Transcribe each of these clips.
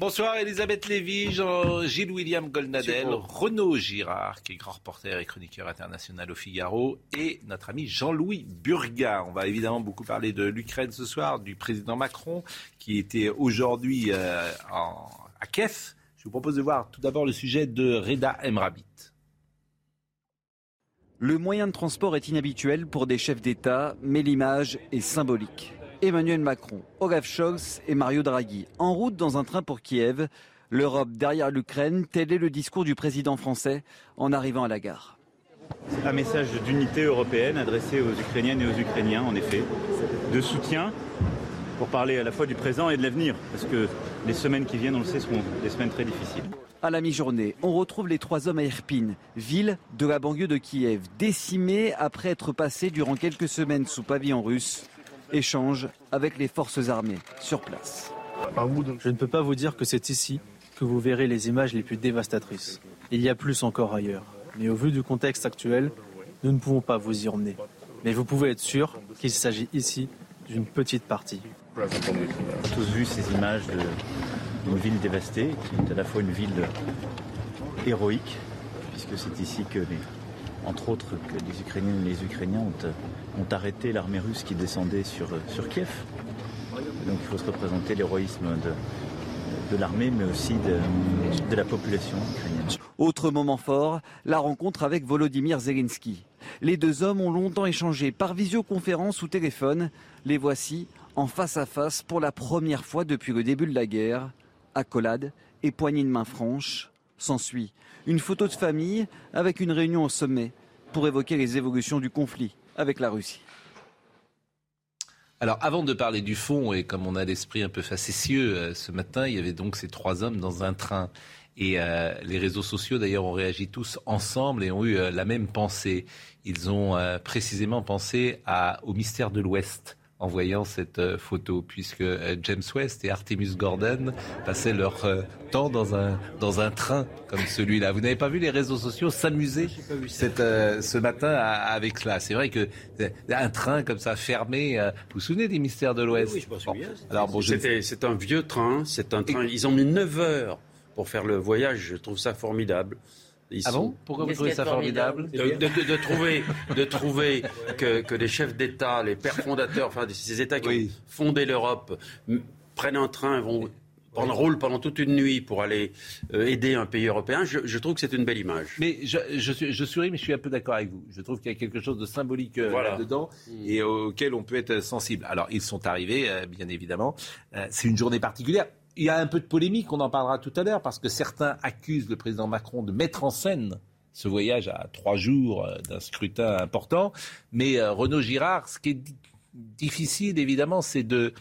Bonsoir Elisabeth Lévy, Jean, Gilles William Goldnadel, Renaud Girard, qui est grand reporter et chroniqueur international au Figaro, et notre ami Jean-Louis Burga. On va évidemment beaucoup parler de l'Ukraine ce soir, du président Macron, qui était aujourd'hui euh, à Kiev. Je vous propose de voir tout d'abord le sujet de Reda Emrabit. Le moyen de transport est inhabituel pour des chefs d'État, mais l'image est symbolique. Emmanuel Macron, Olaf Scholz et Mario Draghi en route dans un train pour Kiev. L'Europe derrière l'Ukraine, tel est le discours du président français en arrivant à la gare. Un message d'unité européenne adressé aux Ukrainiennes et aux Ukrainiens, en effet, de soutien pour parler à la fois du présent et de l'avenir, parce que les semaines qui viennent, on le sait, seront des semaines très difficiles. À la mi-journée, on retrouve les trois hommes à Irpin, ville de la banlieue de Kiev, décimée après être passés durant quelques semaines sous pavillon russe. Échange avec les forces armées sur place. Je ne peux pas vous dire que c'est ici que vous verrez les images les plus dévastatrices. Il y a plus encore ailleurs. Mais au vu du contexte actuel, nous ne pouvons pas vous y emmener. Mais vous pouvez être sûr qu'il s'agit ici d'une petite partie. On a tous vu ces images d'une ville dévastée, qui est à la fois une ville héroïque, puisque c'est ici que, les- entre autres, que les Ukrainiennes et les Ukrainiens ont, arrêté l'armée russe qui descendait sur, sur Kiev. Donc il faut se représenter l'héroïsme de, de l'armée, mais aussi de, de la population ukrainienne. Autre moment fort, la rencontre avec Volodymyr Zelensky. Les deux hommes ont longtemps échangé par visioconférence ou téléphone. Les voici en face à face pour la première fois depuis le début de la guerre. Accolade et poignée de main franche. S'ensuit une photo de famille avec une réunion au sommet pour évoquer les évolutions du conflit avec la Russie. Alors, avant de parler du fond, et comme on a l'esprit un peu facétieux, euh, ce matin, il y avait donc ces trois hommes dans un train. Et euh, les réseaux sociaux, d'ailleurs, ont réagi tous ensemble et ont eu euh, la même pensée. Ils ont précisément pensé au mystère de l'Ouest en voyant cette euh, photo, puisque euh, James West et Artemus Gordon passaient leur euh, temps dans un, dans un train comme celui-là. Vous n'avez pas vu les réseaux sociaux s'amuser euh, ce matin à- avec cela C'est vrai que un train comme ça fermé, euh, vous vous souvenez des mystères de l'Ouest? Oui, je souviens. Bon, Alors bon, C'est un vieux train. C'est un train. Ils ont mis 9 heures pour faire le voyage. Je trouve ça formidable. Ils Ah sont- bon Pourquoi vous trouvez ça de formidable de, de- de- de trouver, de trouver que, que les chefs d'État, les pères fondateurs, enfin ces États qui Oui. ont fondé l'Europe, prennent un train, et vont prendre roule pendant toute une nuit pour aller euh, aider un pays européen. Je, je trouve que c'est une belle image. Mais je, je, suis, je souris, mais je suis un peu d'accord avec vous. Je trouve qu'il y a quelque chose de symbolique euh, Voilà. là-dedans et auquel on peut être sensible. Alors, ils sont arrivés, euh, bien évidemment. Euh, c'est une journée particulière. Il y a un peu de polémique, on en parlera tout à l'heure, parce que certains accusent le président Macron de mettre en scène ce voyage à trois jours euh, d'un scrutin important. Mais euh, Renaud Girard, ce qui est di- difficile, évidemment, c'est de,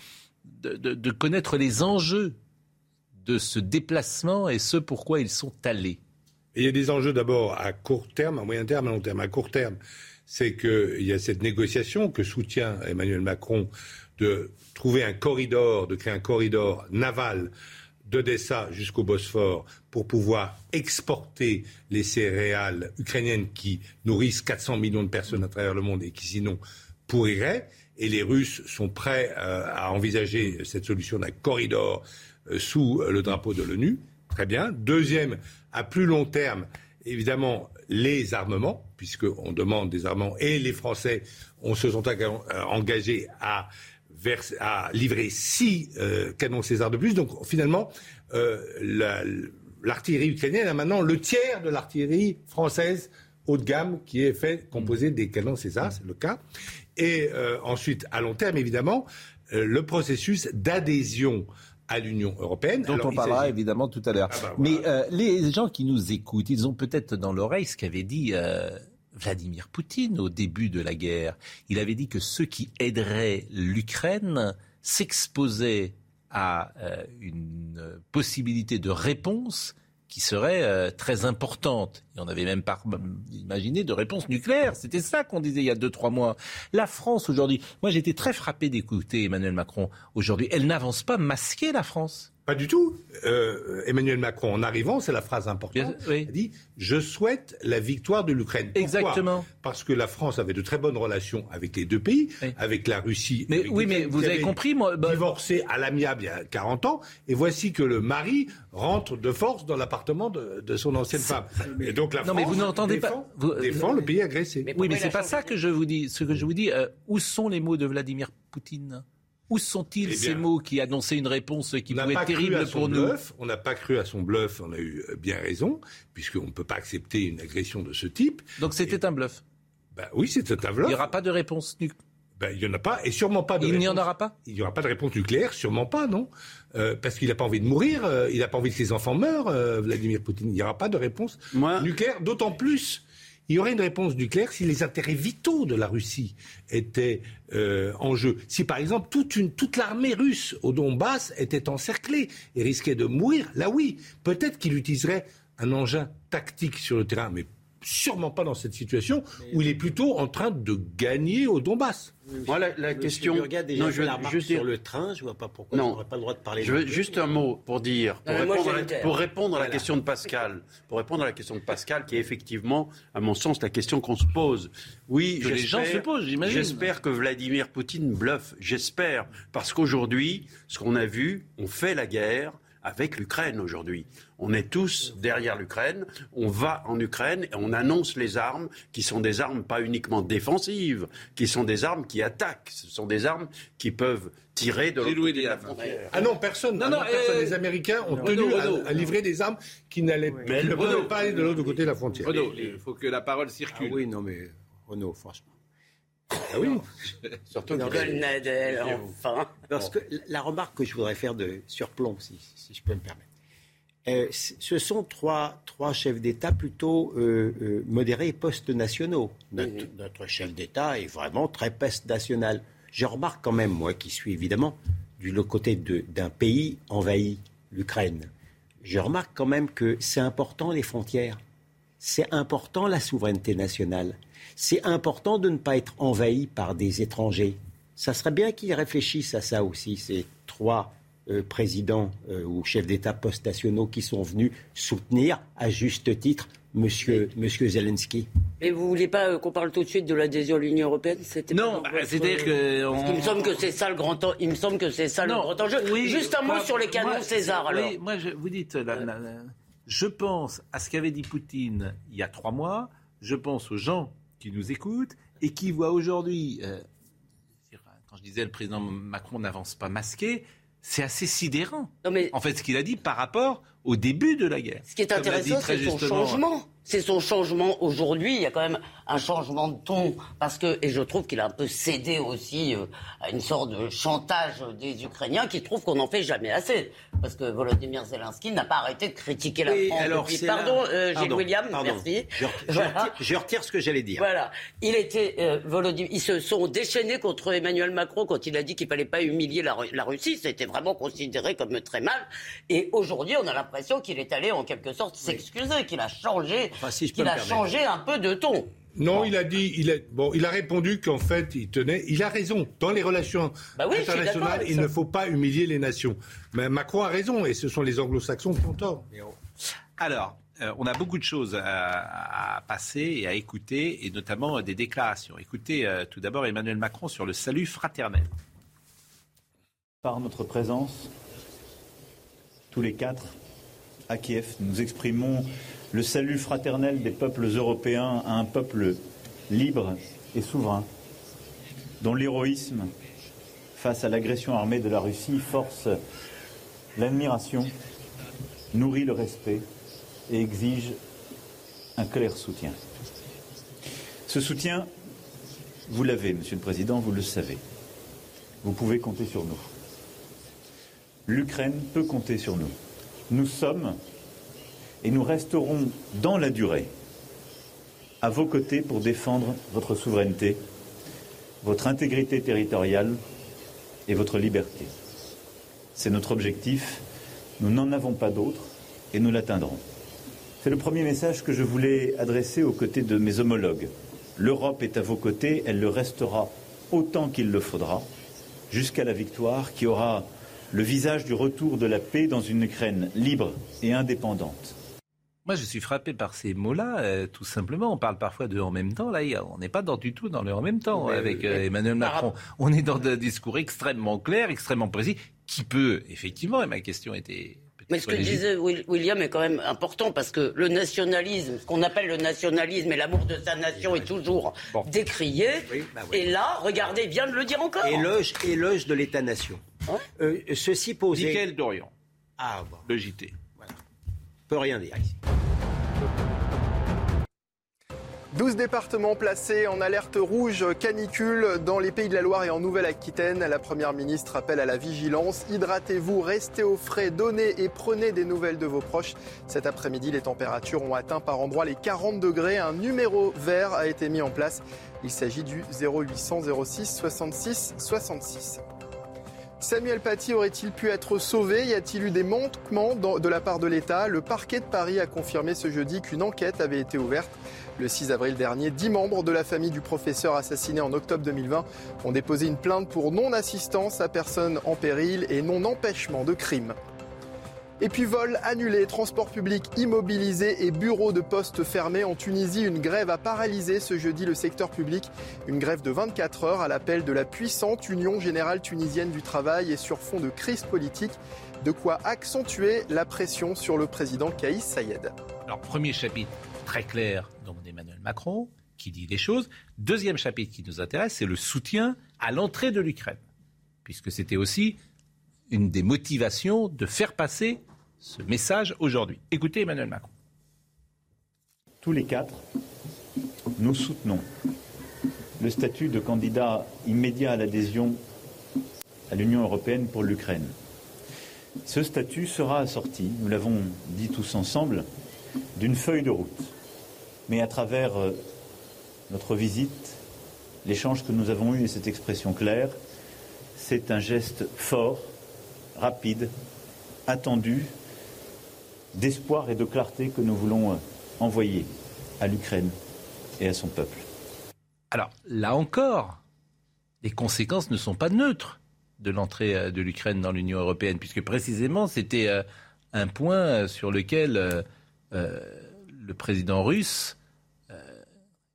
connaître les enjeux de ce déplacement et ce pourquoi ils sont allés. Il y a des enjeux d'abord à court terme, à moyen terme, à long terme. À court terme, c'est qu'il y a cette négociation que soutient Emmanuel Macron de trouver un corridor, de créer un corridor naval d'Odessa jusqu'au Bosphore pour pouvoir exporter les céréales ukrainiennes qui nourrissent 400 millions de personnes à travers le monde et qui sinon pourriraient. Et les Russes sont prêts euh, à envisager cette solution d'un corridor euh, sous le drapeau de l'ONU. Très bien. Deuxième, à plus long terme, évidemment, les armements, puisqu'on demande des armements, et les Français se sont enga- engagés à, vers- à livrer six euh, canons César de plus. Donc finalement, euh, la- l'artillerie ukrainienne a maintenant le tiers de l'artillerie française haut de gamme qui est fait composé des canons César, c'est le cas. Et euh, ensuite, à long terme, évidemment, le processus d'adhésion à l'Union européenne. dont Alors, on parlera évidemment tout à l'heure. Ah bah Mais euh, les gens qui nous écoutent, ils ont peut-être dans l'oreille ce qu'avait dit euh, Vladimir Poutine au début de la guerre. Il avait dit que ceux qui aideraient l'Ukraine s'exposait à euh, une possibilité de réponse qui serait euh, très importante. On avait même pas imaginé de réponse nucléaire. C'était ça qu'on disait il y a deux, trois mois. La France aujourd'hui, moi j'étais très frappé d'écouter Emmanuel Macron aujourd'hui. Elle n'avance pas masquée, la France. Pas du tout. Euh, Emmanuel Macron, en arrivant, c'est la phrase importante, oui. a dit Je souhaite la victoire de l'Ukraine. Exactement. Parce que la France avait de très bonnes relations avec les deux pays, avec la Russie. Mais, oui, mais vous avez compris, moi. Bah... Divorcé à l'amiable il y a 40 ans, et voici que le mari rentre de force dans l'appartement de, de, son ancienne femme. Et donc la non, France mais vous n'entendez défend, pas. Vous... défend le pays agressé. Mais oui, mais c'est pas ça que je vous dis. Ce que je vous dis, euh, où sont les mots de Vladimir Poutine? Où sont-ils Eh ces mots qui annonçaient une réponse qui pouvait être terrible pour nous bluff, On n'a pas cru à son bluff, on a eu euh, bien raison, puisqu'on ne peut pas accepter une agression de ce type. Donc c'était un bluff. Ben oui, c'est un Il bluff. n'y aura pas de réponse nu- Ben, il n'y en a pas, et sûrement pas de Il n'y en aura pas Il n'y aura pas de réponse nucléaire, sûrement pas, non Euh, Parce qu'il n'a pas envie de mourir, euh, il n'a pas envie que ses enfants meurent, euh, Vladimir Poutine. Il n'y aura pas de réponse Moi- nucléaire, d'autant plus. Il y aurait une réponse nucléaire si les intérêts vitaux de la Russie étaient euh, en jeu. Si par exemple toute, l'armée russe au Donbass était encerclée et risquait de mourir, là oui, peut-être qu'il utiliserait un engin tactique sur le terrain, sûrement pas dans cette situation où il est plutôt en train de gagner au Donbass. Moi, la, la question. Déjà non, je veux la juste sur dire- le train, je vois pas pourquoi Non. je n'aurais pas le droit de parler. Je non veux juste un mot pour dire, pour, Euh, moi, répondre, à pour répondre à la Voilà. question de Pascal, pour répondre à la question de Pascal, qui est effectivement, à mon sens, la question qu'on se pose. Oui, Que les j'espère- gens se posent, j'imagine. J'espère que Vladimir Poutine bluffe. J'espère, parce qu'aujourd'hui, ce qu'on a vu, on fait la guerre avec l'Ukraine aujourd'hui. On est tous derrière l'Ukraine, on va en Ukraine et on annonce les armes qui sont des armes pas uniquement défensives, qui sont des armes qui attaquent, ce sont des armes qui peuvent tirer de l'autre côté de la frontière. Ah non, personne. Non, Ah non, personne. euh, Les Américains ont Renaud, tenu à- Renaud. à, livrer des armes qui, n'allaient, pas aller de l'autre côté de la frontière. Renaud, il faut que la parole Ah circule. oui, non mais Renaud, franchement. Ah oui. Surtout enfin. Parce que la remarque que je voudrais faire de surplomb, si, si je peux me permettre, euh, ce sont trois, trois chefs d'État plutôt euh, euh, modérés et post-nationaux. Notre, notre chef d'État est vraiment très post-national. Je remarque quand même, moi qui suis évidemment du côté d'un pays envahi, l'Ukraine, je remarque quand même que c'est important les frontières. C'est important la souveraineté nationale. C'est important de ne pas être envahi par des étrangers. Ça serait bien qu'ils réfléchissent à ça aussi, ces trois euh, présidents euh, ou chefs d'État post-nationaux qui sont venus soutenir à juste titre Monsieur, monsieur Zelensky. Mais vous voulez pas euh, qu'on parle tout de suite de l'adhésion à l'Union européenne? Non, bah, c'est-à-dire que. Parce qu'il me semble que c'est ça le grand en- Il me semble que c'est ça le Non, grand enjeu. oui, Juste un mot moi- sur les canons moi, César alors. oui, moi, je, vous dites, la- la- la- je pense à ce qu'avait dit Poutine il y a trois mois. Je pense aux gens qui nous écoutent et qui voient aujourd'hui. euh, quand je disais le président Macron n'avance pas masqué, c'est assez sidérant. Non mais En fait, ce qu'il a dit par rapport au début de la guerre. ce qui est l'a intéressant, c'est son changement. C'est son changement aujourd'hui. Il y a quand même un changement de ton parce que et je trouve qu'il a un peu cédé aussi euh, à une sorte de chantage des Ukrainiens qui trouvent qu'on n'en fait jamais assez parce que Volodymyr Zelensky n'a pas arrêté de critiquer la Oui, France. alors, depuis- c'est là- Pardon, euh, Gilles Pardon, William, pardon. merci. Je, Voilà. retire, je retire ce que j'allais dire. Voilà. Il était euh, Volodymyr- Ils se sont déchaînés contre Emmanuel Macron quand il a dit qu'il fallait pas humilier la, Ru- la Russie. C'était vraiment considéré comme très mal. Et aujourd'hui, on a l'impression qu'il est allé en quelque sorte s'excuser, qu'il a changé, Enfin, si qu'il a changé un peu de ton. Non, il a dit, il a, bon, il a répondu qu'en fait, il tenait, il a raison. Dans les relations Bah oui, internationales, il ne faut pas humilier les nations. Mais Macron a raison, et ce sont les anglo-saxons qui ont tort. Alors, euh, on a beaucoup de choses à, à passer et à écouter, et notamment euh, des déclarations. Écoutez euh, tout d'abord Emmanuel Macron sur le salut fraternel. Par notre présence, tous les quatre, à Kiev, nous exprimons le salut fraternel des peuples européens à un peuple libre et souverain, dont l'héroïsme face à l'agression armée de la Russie force l'admiration, nourrit le respect et exige un clair soutien. Ce soutien, vous l'avez, Monsieur le Président, vous le savez. Vous pouvez compter sur nous. L'Ukraine peut compter sur nous. Nous sommes et nous resterons dans la durée à vos côtés pour défendre votre souveraineté, votre intégrité territoriale et votre liberté. C'est notre objectif. Nous n'en avons pas d'autre et nous l'atteindrons. C'est le premier message que je voulais adresser aux côtés de mes homologues. L'Europe est à vos côtés, elle le restera autant qu'il le faudra, jusqu'à la victoire qui aura le visage du retour de la paix dans une Ukraine libre et indépendante. Moi, je suis frappé par ces mots-là, euh, tout simplement. On parle parfois de en même temps. Là, on n'est pas dans, du tout dans le en même temps avec euh, Emmanuel Macron. On est dans un discours extrêmement clair, extrêmement précis, qui peut, effectivement, et ma question était mais ce que disait William est quand même important parce que le nationalisme, ce qu'on appelle le nationalisme et l'amour de sa nation est toujours décrié. Bah et là, regardez, il vient de le dire encore. Éloge, éloge de l'État-nation. Euh, ceci posé. Michael Dorian. Ah, bon. Le JT. Voilà. Peut rien dire ici. 12 départements placés en alerte rouge canicule dans les pays de la Loire et en Nouvelle-Aquitaine. La Première ministre appelle à la vigilance. Hydratez-vous, restez au frais, donnez et prenez des nouvelles de vos proches. Cet après-midi, les températures ont atteint par endroits les 40 degrés. Un numéro vert a été mis en place. Il s'agit du 0800 06 66 66. Samuel Paty aurait-il pu être sauvé? Y a-t-il eu des manquements de la part de l'État? Le parquet de Paris a confirmé ce jeudi qu'une enquête avait été ouverte. Le 6 avril dernier, dix membres de la famille du professeur assassiné en octobre 2020 ont déposé une plainte pour non-assistance à personne en péril et non-empêchement de crime. Et puis vol annulé, transport public immobilisé et bureaux de poste fermés en Tunisie. Une grève a paralysé ce jeudi le secteur public. Une grève de 24 heures à l'appel de la puissante Union générale tunisienne du travail et sur fond de crise politique. De quoi accentuer la pression sur le président Kaïs Sayed. Alors premier chapitre très clair d'Emmanuel Macron qui dit des choses. Deuxième chapitre qui nous intéresse, c'est le soutien à l'entrée de l'Ukraine, puisque c'était aussi une des motivations de faire passer ce message aujourd'hui. Écoutez Emmanuel Macron. Tous les quatre, nous soutenons le statut de candidat immédiat à l'adhésion à l'Union européenne pour l'Ukraine. Ce statut sera assorti, nous l'avons dit tous ensemble, d'une feuille de route. Mais à travers euh, notre visite, l'échange que nous avons eu et cette expression claire, c'est un geste fort, rapide, attendu, d'espoir et de clarté que nous voulons euh, envoyer à l'Ukraine et à son peuple. Alors, là encore, les conséquences ne sont pas neutres de l'entrée euh, de l'Ukraine dans l'Union européenne, puisque précisément c'était euh, un point sur lequel le président russe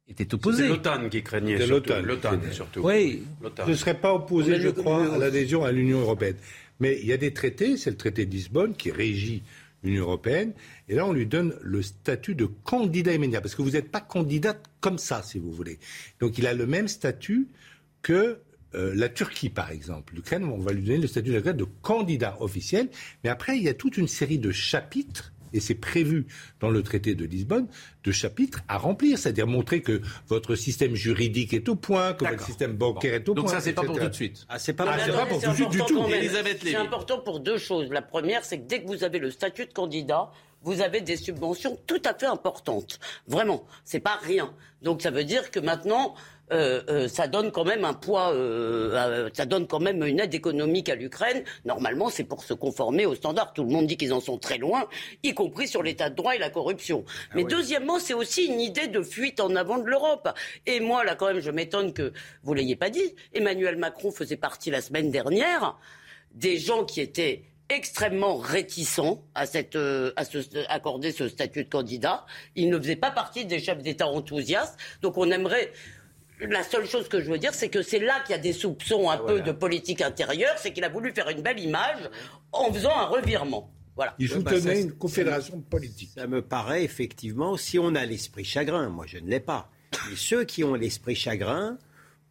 était opposé. C'est l'OTAN qui craignait l'OTAN, surtout. Oui. Je ne serais pas opposé, je crois, à l'adhésion à l'Union européenne. Mais il y a des traités, c'est le traité de Lisbonne qui régit l'Union européenne. Et là, on lui donne le statut de candidat immédiat, parce que vous n'êtes pas candidat comme ça, si vous voulez. Donc il a le même statut que euh, la Turquie, par exemple. L'Ukraine, on va lui donner le statut de candidat officiel. Mais après, il y a toute une série de chapitres et c'est prévu dans le traité de Lisbonne, de chapitres à remplir, c'est-à-dire montrer que votre système juridique est au point, que votre système bancaire est au point. Donc ça, c'est pas pour tout de suite. Ah, c'est pas, pour tout de suite du tout. C'est important pour deux choses. La première, c'est que dès que vous avez le statut de candidat, vous avez des subventions tout à fait importantes. Vraiment, c'est pas rien. Donc ça veut dire que maintenant, euh, euh, ça donne quand même un poids, euh, ça donne quand même une aide économique à l'Ukraine. Normalement, c'est pour se conformer aux standards. Tout le monde dit qu'ils en sont très loin, y compris sur l'état de droit et la corruption. Ah Mais deuxièmement, c'est aussi une idée de fuite en avant de l'Europe. Et moi, là, quand même, je m'étonne que vous l'ayez pas dit. Emmanuel Macron faisait partie la semaine dernière des gens qui étaient extrêmement réticents à, cette, à accorder ce statut de candidat. Il ne faisait pas partie des chefs d'État enthousiastes. Donc on aimerait la seule chose que je veux dire, c'est que c'est là qu'il y a des soupçons un ah, peu de politique intérieure, c'est qu'il a voulu faire une belle image en faisant un revirement. Voilà. Il soutenait une confédération politique. Ça me paraît effectivement, si on a l'esprit chagrin, moi je ne l'ai pas, mais ceux qui ont l'esprit chagrin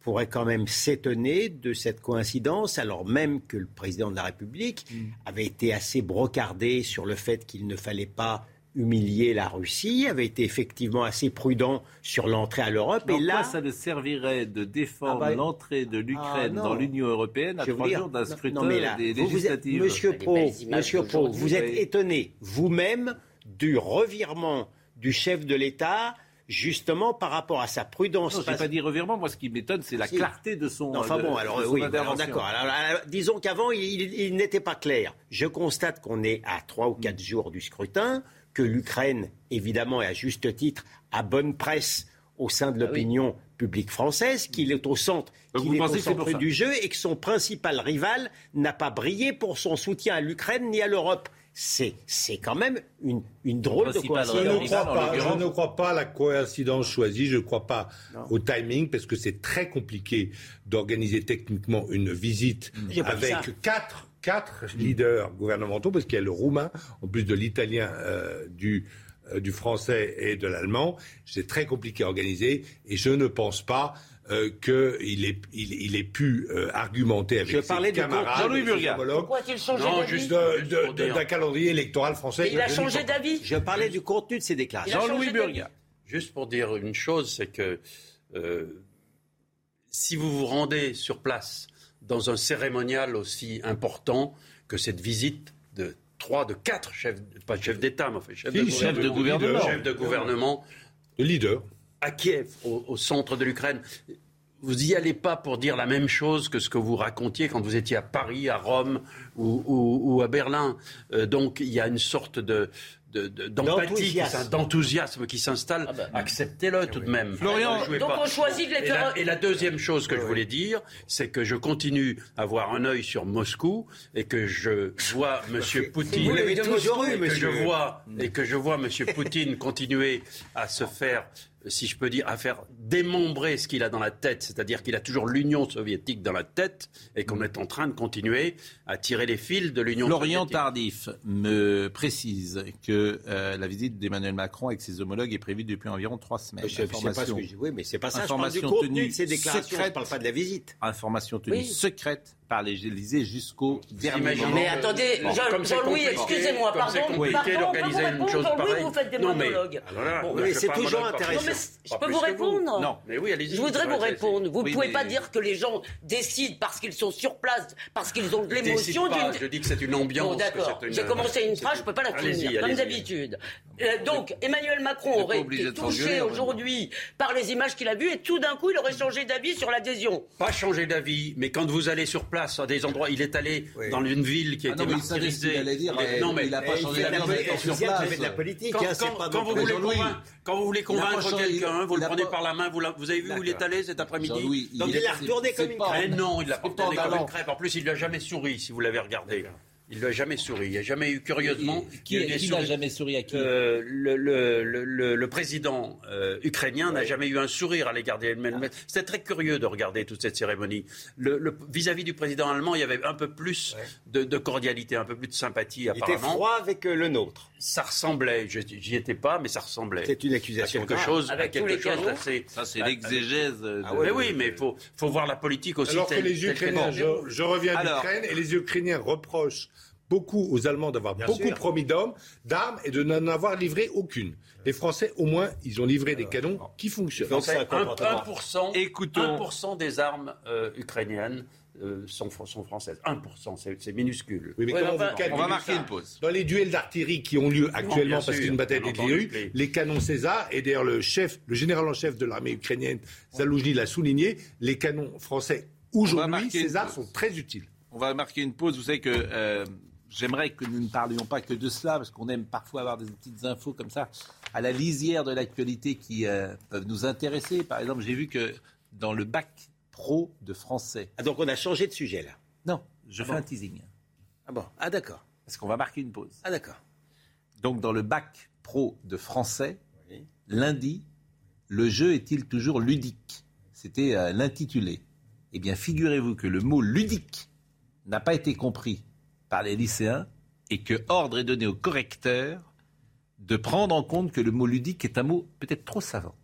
pourraient quand même s'étonner de cette coïncidence, alors même que le président de la République mm. avait été assez brocardé sur le fait qu'il ne fallait pas humilier la Russie, avait été effectivement assez prudent sur l'entrée à l'Europe. Et là, ça ne servirait de défendre ah bah, l'entrée de l'Ukraine ah dans l'Union européenne à trois jours d'un scrutin des législatives. Monsieur Pro, Monsieur Pro, vous êtes étonné vous-même du revirement du chef de l'État justement par rapport à sa prudence. Non, je n'ai pas dit revirement. Moi, ce qui m'étonne, c'est la clarté de son. Non, enfin de- bon, de alors oui, d'accord. Disons qu'avant, il, il- il n'était pas clair. Je constate qu'on est à trois ou quatre jours du scrutin, que l'Ukraine, évidemment, et à juste titre, a bonne presse au sein de l'opinion publique française, qu'il est au centre, qu'il est au centre du jeu et que son principal rival n'a pas brillé pour son soutien à l'Ukraine ni à l'Europe. C'est, c'est quand même une, une drôle de Je coïncidence. ne, crois en pas, je ne crois pas à la coïncidence choisie, je ne crois pas au timing, parce que c'est très compliqué d'organiser techniquement une visite avec quatre, quatre leaders gouvernementaux, parce qu'il y a le roumain, en plus de l'italien, euh, du, euh, du français et de l'allemand. C'est très compliqué à organiser, et je ne pense pas euh, qu'il ait, il, il ait pu euh, argumenter avec Je ses parlais de camarades, Jean-Louis et ses Burgat. homologues, Pourquoi a-t-il changé Non, d'avis juste- de- de- de- d'un calendrier électoral français. Mais il a changé d'avis. Je parlais du contenu de ces déclarations. Jean-Louis. Burgat. Juste pour dire une chose, c'est que euh, si vous vous rendez sur place dans un cérémonial aussi important que cette visite de trois, de quatre chefs, pas chefs d'État, mais enfin chefs Si, de, chef de gouvernement. chefs de gouvernement Le leader. À Kiev, au, centre de l'Ukraine. Vous n'y allez pas pour dire la même chose que ce que vous racontiez quand vous étiez à Paris, à Rome ou à Berlin. Euh, donc il y a une sorte de de- de- d'empathie, D'enthousiasme. qui s'installe. Ah bah. Acceptez-le tout de même. Florian, Donc pas. on choisit de les Et la, et la deuxième chose que je voulais dire, c'est que je continue à avoir un œil sur Moscou et que je vois Monsieur Poutine. Vous l'avez toujours eu, que je monsieur. vois et que je vois Monsieur Poutine continuer à se faire, si je peux dire, à faire démembrer ce qu'il a dans la tête, c'est-à-dire qu'il a toujours l'Union soviétique dans la tête et qu'on est en train de continuer à tirer les fils de l'Union Florian soviétique. Tardif me précise que euh, la visite d'Emmanuel Macron avec ses homologues est prévue depuis environ trois semaines. Je sais pas ce Information, que je oui, mais c'est pas ça. Je parle du Information contenu tenue de ces déclarations. Je secrète. parle pas de la visite. information tenue Oui. secrète par les Élysées jusqu'au dernier moment. Mais attendez, Jean-Louis, excusez-moi, pardon, d'organiser vous une chose Jean-Louis, pareille. vous faites des monologues. mais je c'est toujours intéressant. Je peux vous répondre Non. Mais oui, allez-y. Je voudrais vous répondre. Vous ne pouvez pas dire que les gens décident parce qu'ils sont sur place, parce qu'ils ont de l'émotion. Je dis que c'est une ambiance. D'accord. J'ai commencé une phrase, je ne peux pas la finir, comme d'habitude. Euh, donc, Emmanuel Macron aurait été touché aujourd'hui par les images qu'il a vues et tout d'un coup, il aurait changé d'avis sur l'adhésion. Pas changer d'avis, mais quand vous allez sur place à des endroits, il est allé Oui. dans une ville qui a Ah été non, mais il dire, non, mais il a pas changé la politique, sur place. de la politique. Quand, hein, quand- pas quand non vous voulez convaincre, quand vous voulez quelqu'un, vous le prenez pas- par la main, vous, la- vous avez vu où il est allé cet après-midi Dans- il l'a retourné comme une Mais non, il l'a pas retourné comme une crêpe. En plus, il lui a jamais souri, si vous l'avez regardé. Il lui a jamais souri. Il n'y a jamais eu, curieusement, Qui, des qui n'a jamais souri à qui Euh, le, le- le- le- le président euh, ukrainien n'a jamais eu un sourire à l'égard d'Emmanuel Macron. C'était très curieux de regarder toute cette cérémonie. Le- le- Vis-à-vis du président allemand, il y avait un peu plus de, de cordialité, un peu plus de sympathie Il était apparemment. froid avec euh, le nôtre. Ça ressemblait, je- j'y étais pas, mais ça ressemblait. C'est une à accusation quelque grave. chose, à Avec tous quelque les chose d'assez. Ça, c'est Ah, l'exégèse. de- Ah ouais, Mais oui, mais il faut, faut voir la politique aussi. Alors que les Ukrainiens, je, je reviens d'Ukraine, et les Ukrainiens reprochent beaucoup aux Allemands d'avoir beaucoup sûr. promis d'hommes, d'armes et de n'en avoir livré aucune. Les Français, au moins, ils ont livré des canons qui fonctionnent. Donc c'est un Un- comportement. 1%, Écoutons. 1% des armes euh, ukrainiennes euh, sont, sont françaises. 1%, c'est minuscule. Oui, mais Ouais, comment vous On va marquer ça une pause. Dans les duels d'artillerie qui ont lieu actuellement, bien parce qu'une bataille d'artillerie, entendu. les canons César, et d'ailleurs le chef, le général en chef de l'armée ukrainienne, Zaloujny l'a souligné, les canons français aujourd'hui, César, sont très utiles. On va marquer une pause. Vous savez que euh, j'aimerais que nous ne parlions pas que de cela, parce qu'on aime parfois avoir des petites infos comme ça, à la lisière de l'actualité qui euh, peuvent nous intéresser. Par exemple, j'ai vu que dans le bac pro de français. Ah, donc on a changé de sujet là. Non, je fais un teasing. Ah bon Ah d'accord. Parce qu'on va marquer une pause. Ah d'accord. Donc, dans le bac pro de français, Oui. lundi, le jeu est-il toujours ludique? C'était euh, l'intitulé. Eh bien, figurez-vous que le mot ludique n'a pas été compris par les lycéens et que ordre est donné au correcteur de prendre en compte que le mot ludique est un mot peut-être trop savant.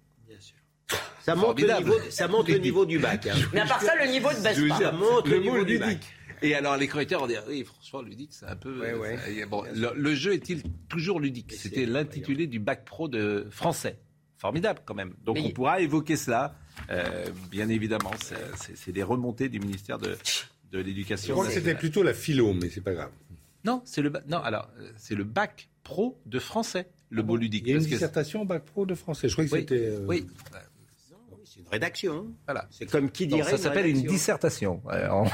Ça monte, le niveau, ça monte le niveau du bac. hein. Mais à part ça, le niveau de baisse pas. Ça monte le, Le niveau mot du bac. ludique. Et alors les correcteurs ont dit oui franchement ludique c'est un peu Ouais, ouais. bon, le, le jeu est-il toujours ludique? C'était l'intitulé du bac pro de français. Formidable quand même. Donc Mais on pourra évoquer cela. Euh, bien évidemment, c'est des remontées du ministère de, de Je l'éducation. crois que c'était plutôt la philo, mais c'est pas grave. Non, c'est le non alors euh, c'est le bac pro de français. le mot ludique. Il y a une dissertation bac pro de français. Je crois que Oui, c'était. euh, oui. C'est une rédaction. hein. Voilà. C'est comme qui Non, dirait. ça s'appelle une dissertation euh, en,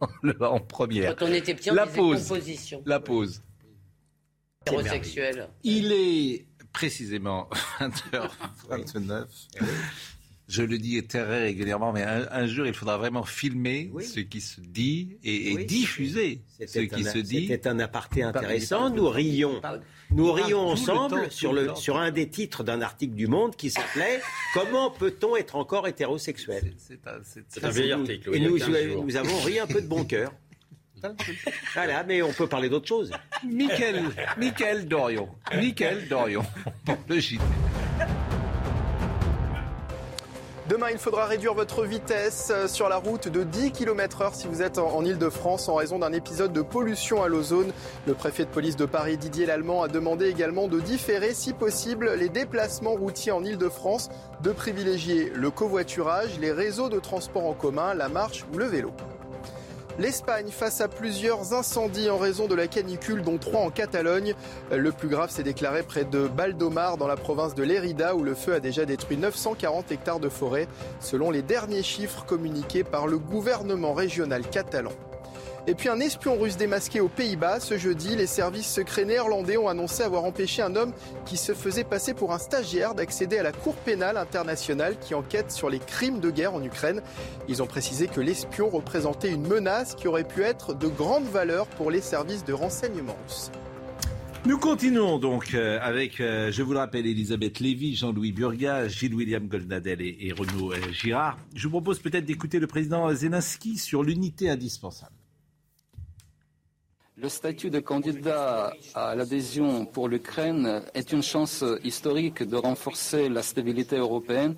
en- première. Quand on était petit, on La disait pause. composition. La pause. Hétérosexuel. Il est précisément 20h29. Je le dis très régulièrement, mais un, un jour, il faudra vraiment filmer Oui. ce qui se dit et, et Oui, diffuser ce qui un- se dit. C'était un aparté intéressant. Nous rions. Nous rions le ensemble temps, sur, le le, temps. sur un des titres d'un article du Monde qui s'appelait Comment peut-on être encore hétérosexuel? C'est un, vieil article. oui, Et nous, 15 jours. nous avons ri un peu de bon cœur. Voilà, mais on peut parler d'autre chose. Michael, Michael Dorion. Michael Dorion. Pour le JT. Demain, il faudra réduire votre vitesse euh, sur la route de 10 km/h si vous êtes en, en Ile-de-France en raison d'un épisode de pollution à l'ozone. Le préfet de police de Paris, Didier Lallemand, a demandé également de différer, si possible, les déplacements routiers en Ile-de-France, de privilégier le covoiturage, les réseaux de transport en commun, la marche ou le vélo. L'Espagne face à plusieurs incendies en raison de la canicule, dont trois en Catalogne. Le plus grave s'est déclaré près de Baldomar, dans la province de Lérida, où le feu a déjà détruit 940 hectares de forêt, selon les derniers chiffres communiqués par le gouvernement régional catalan. Et puis un espion russe démasqué aux Pays-Bas. Ce jeudi, les services secrets néerlandais ont annoncé avoir empêché un homme qui se faisait passer pour un stagiaire d'accéder à la Cour pénale internationale qui enquête sur les crimes de guerre en Ukraine. Ils ont précisé que l'espion représentait une menace qui aurait pu être de grande valeur pour les services de renseignement russes. Nous continuons donc euh, avec, euh, je vous le rappelle, Elisabeth Lévy, Jean-Louis Burga, Gilles-William Goldnadel et, Renaud euh, Girard. Je vous propose peut-être d'écouter le président Zelensky sur l'unité indispensable. Le statut de candidat à l'adhésion pour l'Ukraine est une chance historique de renforcer la stabilité européenne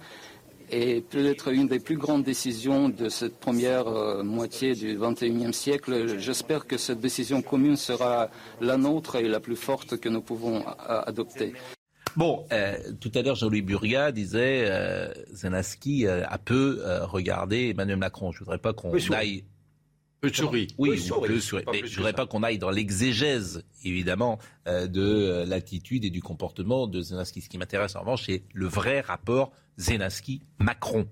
et peut-être une des plus grandes décisions de cette première euh, moitié du XXIe siècle. J'espère que cette décision commune sera la nôtre et la plus forte que nous pouvons euh, adopter. Bon, euh, tout à l'heure, Jean-Louis Burga disait euh, Zelensky euh, a peu euh, regardé Emmanuel Macron. Je voudrais pas qu'on aille. Peu de souris. Oui, Peu ou souris. peu souri. Pas Mais je que voudrais pas qu'on aille dans l'exégèse, évidemment, euh, de euh, l'attitude et du comportement de Zelensky. Ce qui m'intéresse en revanche, c'est le vrai rapport Zelensky-Macron.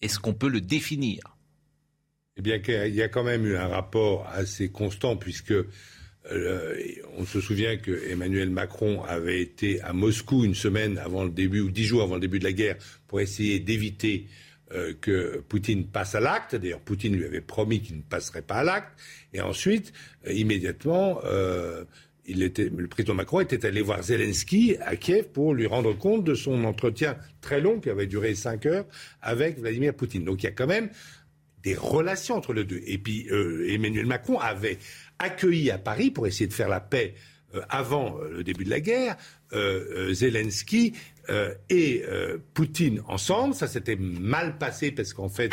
Est-ce qu'on peut le définir? Eh bien, qu'il y a quand même eu un rapport assez constant, puisque euh, on se souvient que Emmanuel Macron avait été à Moscou une semaine avant le début, ou dix jours avant le début de la guerre, pour essayer d'éviter euh, que Poutine passe à l'acte. D'ailleurs, Poutine lui avait promis qu'il ne passerait pas à l'acte. Et ensuite, euh, immédiatement, euh, il était, le président Macron était allé voir Zelensky à Kiev pour lui rendre compte de son entretien très long, qui avait duré cinq heures, avec Vladimir Poutine. Donc il y a quand même des relations entre les deux. Et puis Emmanuel Macron avait accueilli à Paris, pour essayer de faire la paix avant le début de la guerre, Zelensky euh, et euh, Poutine ensemble. Ça s'était mal passé parce qu'en fait,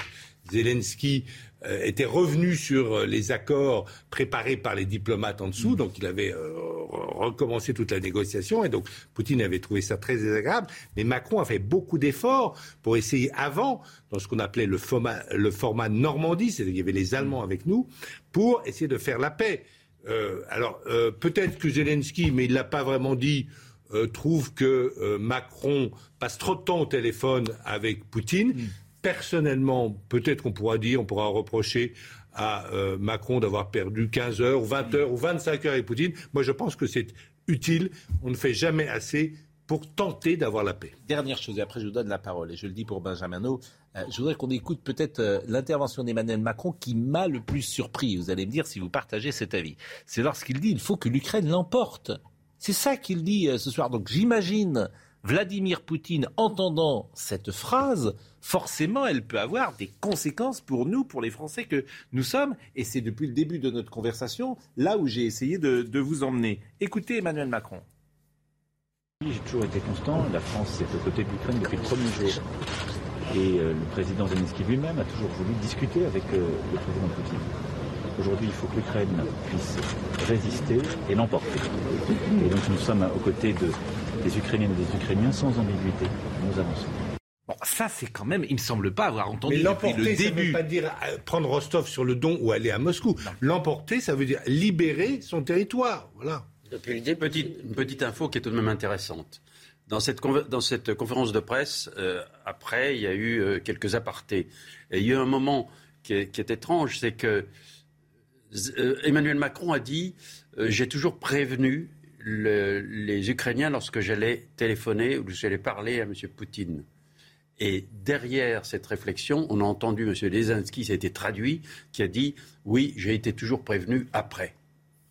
Zelensky euh, était revenu sur les accords préparés par les diplomates en dessous, donc il avait re- recommencé toute la négociation, et donc Poutine avait trouvé ça très désagréable. Mais Macron a fait beaucoup d'efforts pour essayer avant, dans ce qu'on appelait le format, le format Normandie, c'est-à-dire qu'il y avait les Allemands avec nous, pour essayer de faire la paix. Alors peut-être que Zelensky, mais il l'a pas vraiment dit, euh, trouve que euh, Macron passe trop de temps au téléphone avec Poutine. Personnellement, peut-être qu'on pourra dire, on pourra reprocher à euh, Macron d'avoir perdu 15 heures, ou 20 heures ou 25 heures avec Poutine. Moi, je pense que c'est utile. On ne fait jamais assez pour tenter d'avoir la paix. Dernière chose, et après je vous donne la parole, et je le dis pour Benjamin No, euh, je voudrais qu'on écoute peut-être euh, l'intervention d'Emmanuel Macron qui m'a le plus surpris. Vous allez me dire si vous partagez cet avis. C'est lorsqu'il dit il faut que l'Ukraine l'emporte. C'est ça qu'il dit euh, ce soir. Donc j'imagine Vladimir Poutine entendant cette phrase, forcément elle peut avoir des conséquences pour nous, pour les Français que nous sommes. Et c'est depuis le début de notre conversation là où j'ai essayé de, vous emmener. Écoutez Emmanuel Macron. J'ai toujours été constant. La France est aux côtés de l'Ukraine depuis le premier jour. Et euh, le président Zelensky lui-même a toujours voulu discuter avec euh, le président Poutine. Aujourd'hui, il faut que l'Ukraine puisse résister et l'emporter. Et donc nous sommes aux côtés de, des Ukrainiennes et des Ukrainiens sans ambiguïté. Nous avançons. Bon, ça c'est quand même, il me semble pas avoir entendu Mais le l'emporter, ça ne veut pas dire euh, prendre Rostov sur le don ou aller à Moscou. L'emporter, ça veut dire libérer son territoire. Voilà. Depuis le début. Petite, une petite info qui est tout de même intéressante. Dans cette, conver- dans cette conférence de presse, euh, après, il y a eu euh, quelques apartés. Et il y a eu un moment qui est, qui est étrange, c'est que euh, Emmanuel Macron a dit euh, J'ai toujours prévenu le- les Ukrainiens lorsque j'allais téléphoner ou j'allais parler à M. Poutine. Et derrière cette réflexion, on a entendu M. Lezinski, ça a été traduit, qui a dit Oui, j'ai été toujours prévenu après.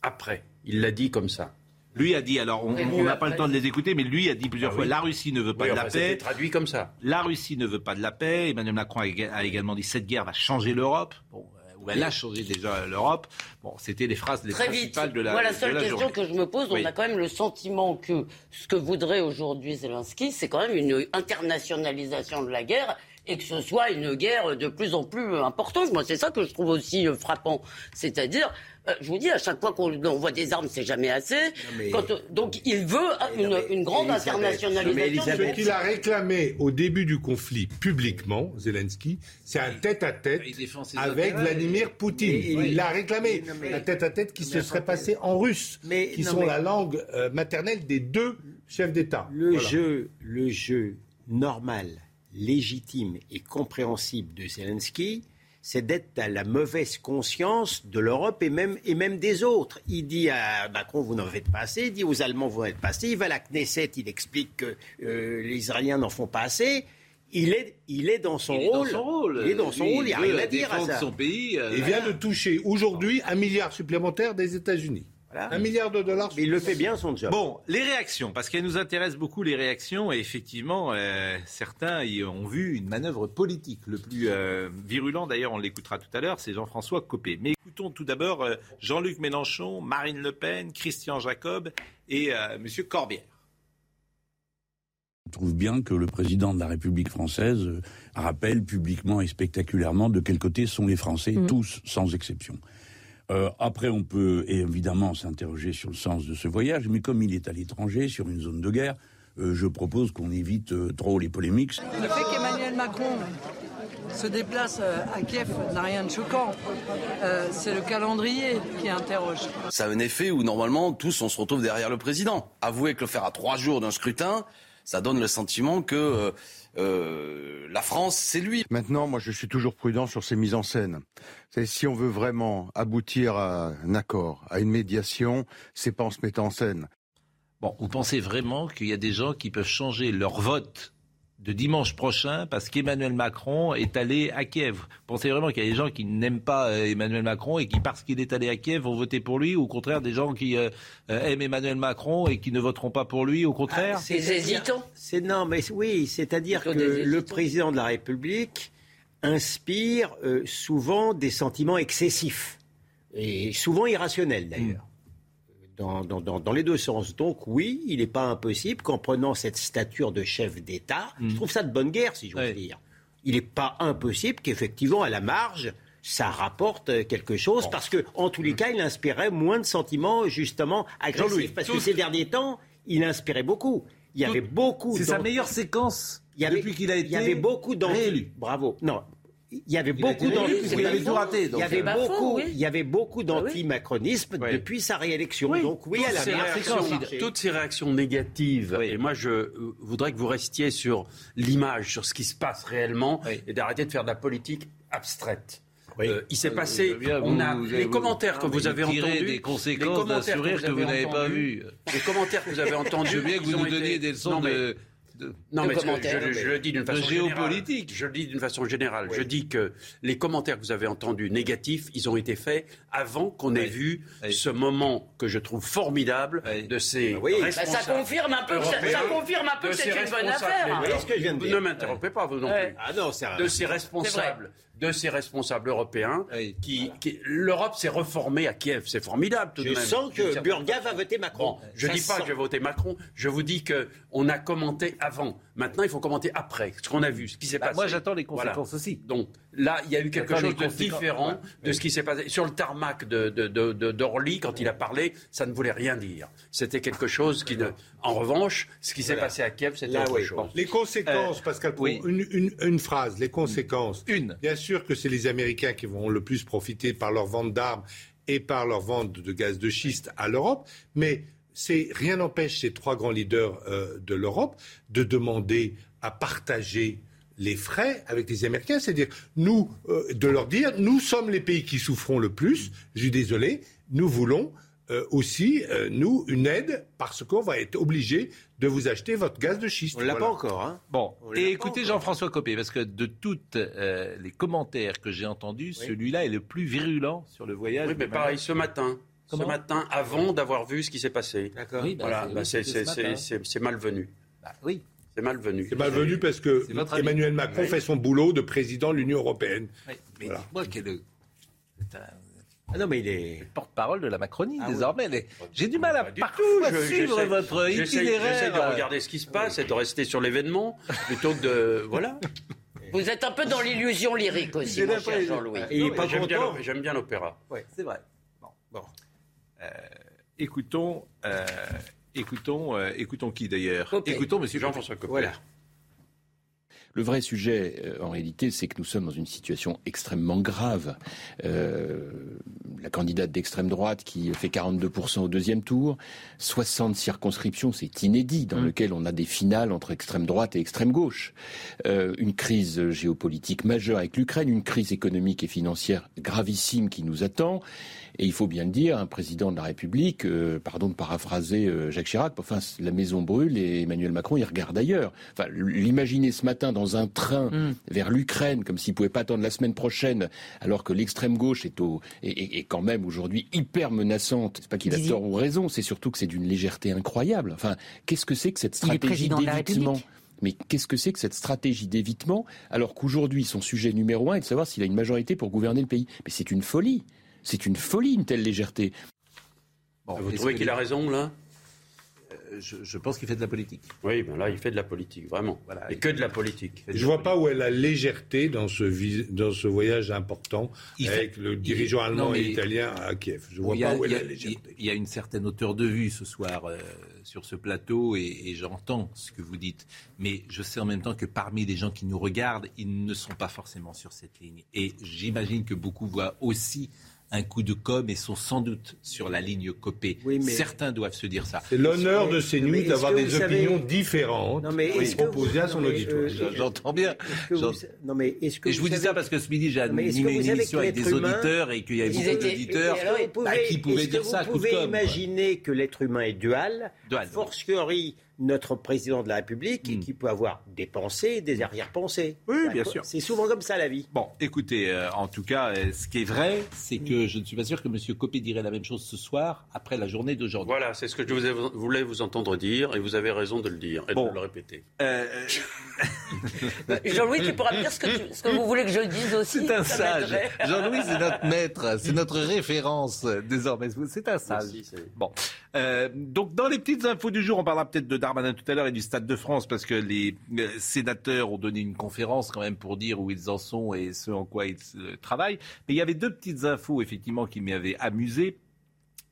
Après. Il l'a dit comme ça. Lui a dit, alors on n'a pas le temps de les écouter, mais lui a dit plusieurs Ah fois oui. la Russie ne veut pas Oui, de la enfin, paix. traduit comme ça. La Russie ne veut pas de la paix. Emmanuel Macron a, a également dit cette guerre va changer l'Europe. Bon, euh, ou elle a changé déjà l'Europe. Bon, c'était les phrases les Très vite. principales de la Moi, la seule la question journée. que je me pose, Oui. on a quand même le sentiment que ce que voudrait aujourd'hui Zelensky, c'est quand même une internationalisation de la guerre et que ce soit une guerre de plus en plus importante. Moi, c'est ça que je trouve aussi frappant. C'est-à-dire, je vous dis, à chaque fois qu'on envoie des armes, c'est jamais assez. mais- Quand, euh, donc, il veut euh, une, non, mais une grande Elisabeth, non, mais internationalisation. Ce qu'il a réclamé au début du conflit publiquement, Zelensky, c'est un tête-à-tête avec intérêts. Vladimir Poutine. Mais- il l'a réclamé. Mais non, mais- un tête-à-tête qui mais se serait passé en russe, Mais qui non, sont mais- la langue euh, maternelle des deux chefs d'État. Le Voilà. jeu, le jeu normal, légitime et compréhensible de Zelensky, c'est d'être à la mauvaise conscience de l'Europe et même, et même des autres. Il dit à Macron, vous n'en faites pas assez. Il dit aux Allemands, vous n'en faites pas assez. Il va à la Knesset, il explique que euh, les Israéliens n'en font pas assez. Il est, il est dans son Il est dans rôle. son rôle. Il est dans son rôle. Il n'y a veut rien à dire à ça. son pays. euh, Il vient de toucher aujourd'hui un milliard supplémentaire des États-Unis. Voilà. Un milliard de dollars. Mais il le fait bien son job. Bon, les réactions, parce qu'elles nous intéressent beaucoup, les réactions, et effectivement, euh, certains y ont vu une manœuvre politique. Le plus euh, virulent, d'ailleurs, on l'écoutera tout à l'heure, c'est Jean-François Copé. Mais écoutons tout d'abord euh, Jean-Luc Mélenchon, Marine Le Pen, Christian Jacob et euh, M. Corbière. Je trouve bien que le président de la République française rappelle publiquement et spectaculairement de quel côté sont les Français, Mhm. tous sans exception. Euh, après, on peut évidemment s'interroger sur le sens de ce voyage, mais comme il est à l'étranger, sur une zone de guerre, euh, je propose qu'on évite euh, trop les polémiques. Le fait qu'Emmanuel Macron se déplace euh, à Kiev n'a rien de choquant. Euh, c'est le calendrier qui interroge. Ça a un effet où normalement tous on se retrouve derrière le président. Avouez que le faire à trois jours d'un scrutin, ça donne le sentiment que euh, la France, c'est lui. Maintenant, moi, je suis toujours prudent sur ces mises en scène. C'est si on veut vraiment aboutir à un accord, à une médiation, c'est pas en se mettant en scène. Bon, vous pensez vraiment qu'il y a des gens qui peuvent changer leur vote de dimanche prochain parce qu'Emmanuel Macron est allé à Kiev pensez vraiment qu'il y a des gens qui n'aiment pas euh, Emmanuel Macron et qui, parce qu'il est allé à Kiev, vont voter pour lui Ou au contraire, des gens qui euh, euh, aiment Emmanuel Macron et qui ne voteront pas pour lui, au contraire? C'est hésitant. C'est non, mais oui, c'est-à-dire que le président de la République inspire euh, souvent des sentiments excessifs et souvent irrationnels d'ailleurs. Dans- dans- dans les deux sens. Donc oui, il n'est pas impossible qu'en prenant cette stature de chef d'État, je trouve ça de bonne guerre si j'ose dire, il n'est pas impossible qu'effectivement à la marge, ça rapporte euh, quelque chose parce que en tous les cas, il inspirait moins de sentiments justement agressifs. Parce que ces derniers temps, il inspirait beaucoup. Il y avait beaucoup. C'est sa meilleure séquence il y avait, depuis qu'il a été Il y avait beaucoup réélu. Bravo. Non. Il y avait a beaucoup Il y avait beaucoup d'anti-macronisme Oui. depuis sa réélection. Oui. Donc oui, toutes, à la ces toutes ces réactions négatives, et moi je euh, voudrais que vous restiez sur l'image, sur ce qui se passe réellement, et d'arrêter de faire de la politique abstraite. Euh, il s'est Euh, passé, bien, on a vous- les vous- commentaires que Non, mais vous avez entendus, des conséquences d'un sourire que vous n'avez pas vu. Les commentaires que vous avez entendus, Je veux bien que vous nous donniez des leçons de, de- non, de mais commentaires, je, le dis d'une de façon géopolitique. générale. Je le dis d'une façon générale. Je dis que les commentaires que vous avez entendus négatifs, ils ont été faits avant qu'on ait vu ce moment que je trouve formidable de ces oui. Bah, responsables. ça confirme un peu que ça- confirme un peu que c'est ces une bonne responsables. affaire. Mais Vous voyez ce que je viens de vous dire. Ne m'interrompez pas, vous non plus. Ah non, c'est de ces responsables. De ces responsables européens, qui, qui- l'Europe s'est reformée à Kiev, c'est formidable tout de Je même. sens D'une que Burga va voter Macron. Bon, je Ça dis pas sent. que je vais voter Macron, je vous dis que on a commenté avant. Maintenant, il faut commenter après, ce qu'on a vu, ce qui s'est Bah, passé. moi, j'attends les Voilà. conséquences aussi. Donc là, il y a eu quelque chose de différent Ouais. de ce qui s'est passé. Sur le tarmac de, de, de, de- d'Orly, quand il a parlé, ça ne voulait rien dire. C'était quelque chose qui ne... En revanche, ce qui s'est Voilà. passé à Kiev, c'était autre oui. chose. Les conséquences, Euh, Pascal, oui. une, une- une phrase, les conséquences. Une. Bien sûr que c'est les Américains qui vont le plus profiter par leur vente d'armes et par leur vente de gaz de schiste à l'Europe, mais rien n'empêche ces trois grands leaders euh, de l'Europe de demander à partager les frais avec les Américains, c'est-à-dire nous euh, de leur dire nous sommes les pays qui souffront le plus. Je suis désolé, nous voulons euh, aussi euh, nous une aide parce qu'on va être obligé de vous acheter votre gaz de schiste. On l'a Voilà. pas encore, hein Bon, On et écoutez. Jean-François Copé, parce que de toutes euh, les commentaires que j'ai entendus, celui-là est le plus virulent sur le voyage. Oui, mais pareil, ce matin. Comment ce matin, avant d'avoir vu ce qui s'est passé. D'accord. Oui, bah, voilà, c'est- bah, oui, c'est c'était ce c'est- matin. c'est- c'est malvenu. oui. C'est malvenu. C'est malvenu parce que avis. Emmanuel Macron Oui. fait son boulot de président de l'Union européenne. Oui, mais Voilà. dites-moi quel est- un Ah non, mais il est. porte-parole de la Macronie Ah oui. désormais. Les- J'ai du mal à parfois je- suivre j'essaie- votre j'essaie- itinéraire. J'essaie de regarder ce qui se passe et de rester sur l'événement plutôt que de. Voilà. Vous êtes un peu dans l'illusion lyrique aussi, mon cher Jean-Louis. Et il est pas J'aime bien j'aime bien l'opéra. C'est vrai. Euh, écoutons, euh, écoutons, euh, écoutons qui d'ailleurs. Écoutons Monsieur Jean-François Copé. Voilà. Le vrai sujet, euh, en réalité, c'est que nous sommes dans une situation extrêmement grave. Euh, la candidate d'extrême droite qui fait 42% au deuxième tour, 60 circonscriptions, c'est inédit, dans lequel on a des finales entre extrême droite et extrême gauche. Euh, une crise géopolitique majeure avec l'Ukraine, une crise économique et financière gravissime qui nous attend. Et il faut bien le dire, un président de la République, euh, pardon de paraphraser euh, Jacques Chirac, enfin la maison brûle et Emmanuel Macron il regarde ailleurs. Enfin, l'imaginer ce matin dans un train vers l'Ukraine, comme s'il pouvait pas attendre la semaine prochaine, alors que l'extrême gauche est, au, est, est- est quand même aujourd'hui hyper menaçante. C'est pas qu'il a tort ou raison, c'est surtout que c'est d'une légèreté incroyable. Enfin, qu'est-ce que c'est que cette stratégie d'évitement mais qu'est-ce que c'est que cette stratégie d'évitement alors qu'aujourd'hui son sujet numéro un est de savoir s'il a une majorité pour gouverner le pays? Mais c'est une folie. C'est une folie une telle légèreté. Bon, Vous trouvez qu'il a raison, là? Euh, je, je pense qu'il fait de la politique. Oui, ben là, il fait de la politique, vraiment. Voilà, et que de la politique. Je vois pas où est la légèreté dans ce, vis- dans ce voyage important Il fait- avec le dirigeant il- allemand non, et italien à Kiev. Je vois Il y, a, pas où est a- la légèreté. il y a une certaine hauteur de vue ce soir euh, sur ce plateau et, et j'entends ce que vous dites. Mais je sais en même temps que parmi les gens qui nous regardent, ils ne sont pas forcément sur cette ligne. Et j'imagine que beaucoup voient aussi un coup de com et sont sans doute sur la ligne copée. Oui, mais- Certains doivent se dire ça. C'est l'honneur de CNews est-ce d'avoir des vous savez- opinions différentes Non, mais et proposées vous- à son non, auditoire. euh, J'en- J'entends bien. Est-ce que J'en- vous- Non, mais est-ce que Et je vous dis savez- ça parce que ce midi, j'ai animé vous une émission avec des humain- auditeurs et qu'il y avait beaucoup étaient- d'auditeurs vous bah, qui pouvaient que dire vous ça à coup de pouvez imaginer que l'être humain est dual, notre président de la République, et qui peut avoir des pensées et des arrière-pensées. Hmm. Oui, Bah, bien sûr. C'est souvent comme ça la vie. Bon, écoutez, euh, en tout cas, euh, ce qui est vrai, c'est que je ne suis pas sûr que M. Copé dirait la même chose ce soir, après la journée d'aujourd'hui. Voilà, c'est ce que je vous ai- voulais vous entendre dire et vous avez raison de le dire et Bon. de le répéter. Euh, Jean-Louis, tu pourras me dire ce que, tu- ce que vous voulez que je dise aussi. c'est un sage. Jean-Louis, c'est notre maître, c'est notre référence désormais. C'est un sage. Merci, Bon, Euh, donc dans les petites infos du jour, on parlera peut-être de Darmanin tout à l'heure et du Stade de France parce que les euh, sénateurs ont donné une conférence quand même pour dire où ils en sont et ce en quoi ils euh, travaillent. Mais il y avait deux petites infos effectivement qui m'avaient amusé.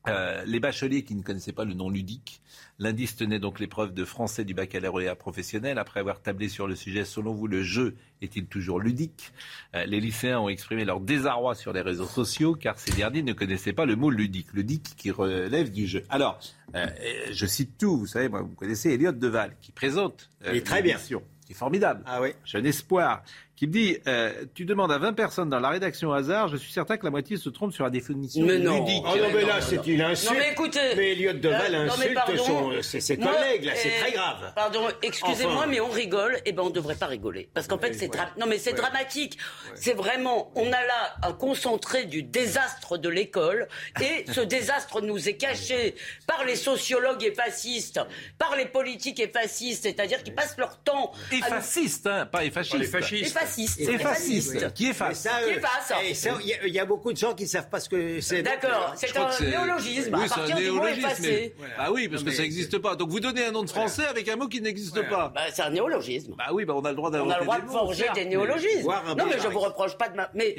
Euh, les bacheliers qui ne connaissaient pas le nom ludique. L'indice tenait donc l'épreuve de français du baccalauréat professionnel. Après avoir tablé sur le sujet, selon vous, le jeu est-il toujours ludique? Euh, Les lycéens ont exprimé leur désarroi sur les réseaux sociaux car ces derniers ne connaissaient pas le mot ludique. Ludique qui relève du jeu. Alors, euh, je cite tout. Vous savez, moi, vous connaissez Elliot Deval qui présente euh, Il est très bien. qui est formidable. Ah oui. Jeune espoir, qui me dit euh, Tu demandes à 20 personnes dans la rédaction au hasard, je suis certain que la moitié se trompe sur la définition Mais de non. ludique. Oh non, mais là, c'est une insulte. Non, mais écoutez. Mais Elliot Deval Euh, insulte pardon. son- ses, collègues, là, c'est euh, très grave. Pardon, excusez-moi, Enfin. mais on rigole. Eh ben, on devrait pas rigoler, parce qu'en fait, c'est dra- non, mais c'est dramatique. C'est vraiment, on a là un concentré du désastre de l'école, et ce désastre nous est caché par les sociologues et fascistes, par les politiques et fascistes, c'est-à-dire qu'ils passent leur temps Et à nous- fasciste, hein, pas et les fascistes. et fascistes, Et fasciste. Qui est face ça, Qui euh, eh, ça, Il y a- il y, a beaucoup de gens qui ne savent pas ce que c'est. D'accord, c'est un néologisme. Oui, à c'est un partir du mot néologisme. effacé. mais- Ah oui, parce Non, que ça n'existe pas. Donc vous donnez un nom de français avec un mot qui n'existe pas. Bah, c'est un néologisme. Bah oui, bah on a le droit On d'inventer a le droit de forger des néologismes. Non, mais je vous par- reproche pas de ma. Mais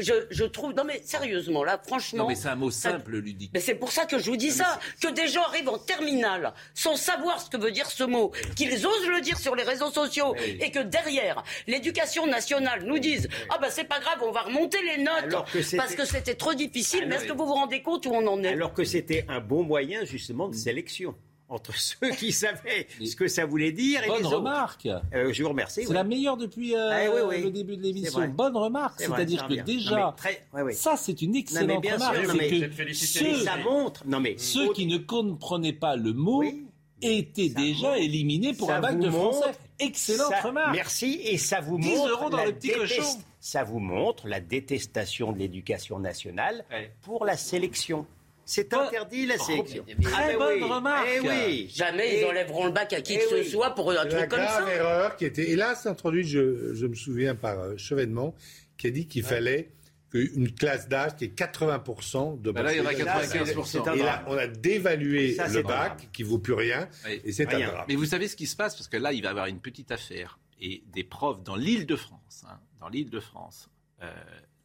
je, je trouve. Non, mais sérieusement, là, franchement. Non, mais c'est un mot ça- simple, ludique. Mais c'est pour ça que je vous dis ça, que des gens arrivent en terminale sans savoir ce que veut dire ce mot, qu'ils osent le dire sur les réseaux sociaux, et que derrière, l'éducation nationale nous dise ah bah c'est pas grave, on va remonter les notes que parce que c'était trop difficile. Ah, mais est-ce que vous vous rendez compte où on en est? Alors que c'était un bon moyen justement de sélection entre ceux qui savaient ce que ça voulait dire et Bonne les autres. remarque. Euh, je vous remercie. C'est oui. la meilleure depuis euh, Ah, oui, oui. le début de l'émission. Bonne remarque. C'est-à-dire que déjà, Non, très- ça c'est une Non, mais excellente bien sûr, remarque. non, C'est mais que ceux, ça montre. Non, mais ceux qui ne comprenaient pas le mot étaient déjà éliminés pour Ça un bac de montre- français. Excellente ça- remarque. Merci et ça vous 10 montre euros dans la le petit cochon. Ça vous montre la détestation de l'éducation nationale pour la sélection. C'est interdit la sélection. Très mais bonne oui. remarque. Eh oui. Jamais ils enlèveront le bac à qui Eh que ce oui. soit pour un C'est la truc comme grave ça. erreur qui était, hélas, introduite, je, je me souviens, par euh, Chevènement, qui a dit qu'il fallait qu'une classe d'âge qui est 80% de Bah là, il y en a bac. 95%. C'est un Et là, on a dévalué Ça, le bac, qui vaut plus rien, Oui. et c'est un drame. Mais vous savez ce qui se passe Parce que là, il va y avoir une petite affaire. Et des profs dans l'île de France, hein, dans l'île de France, euh,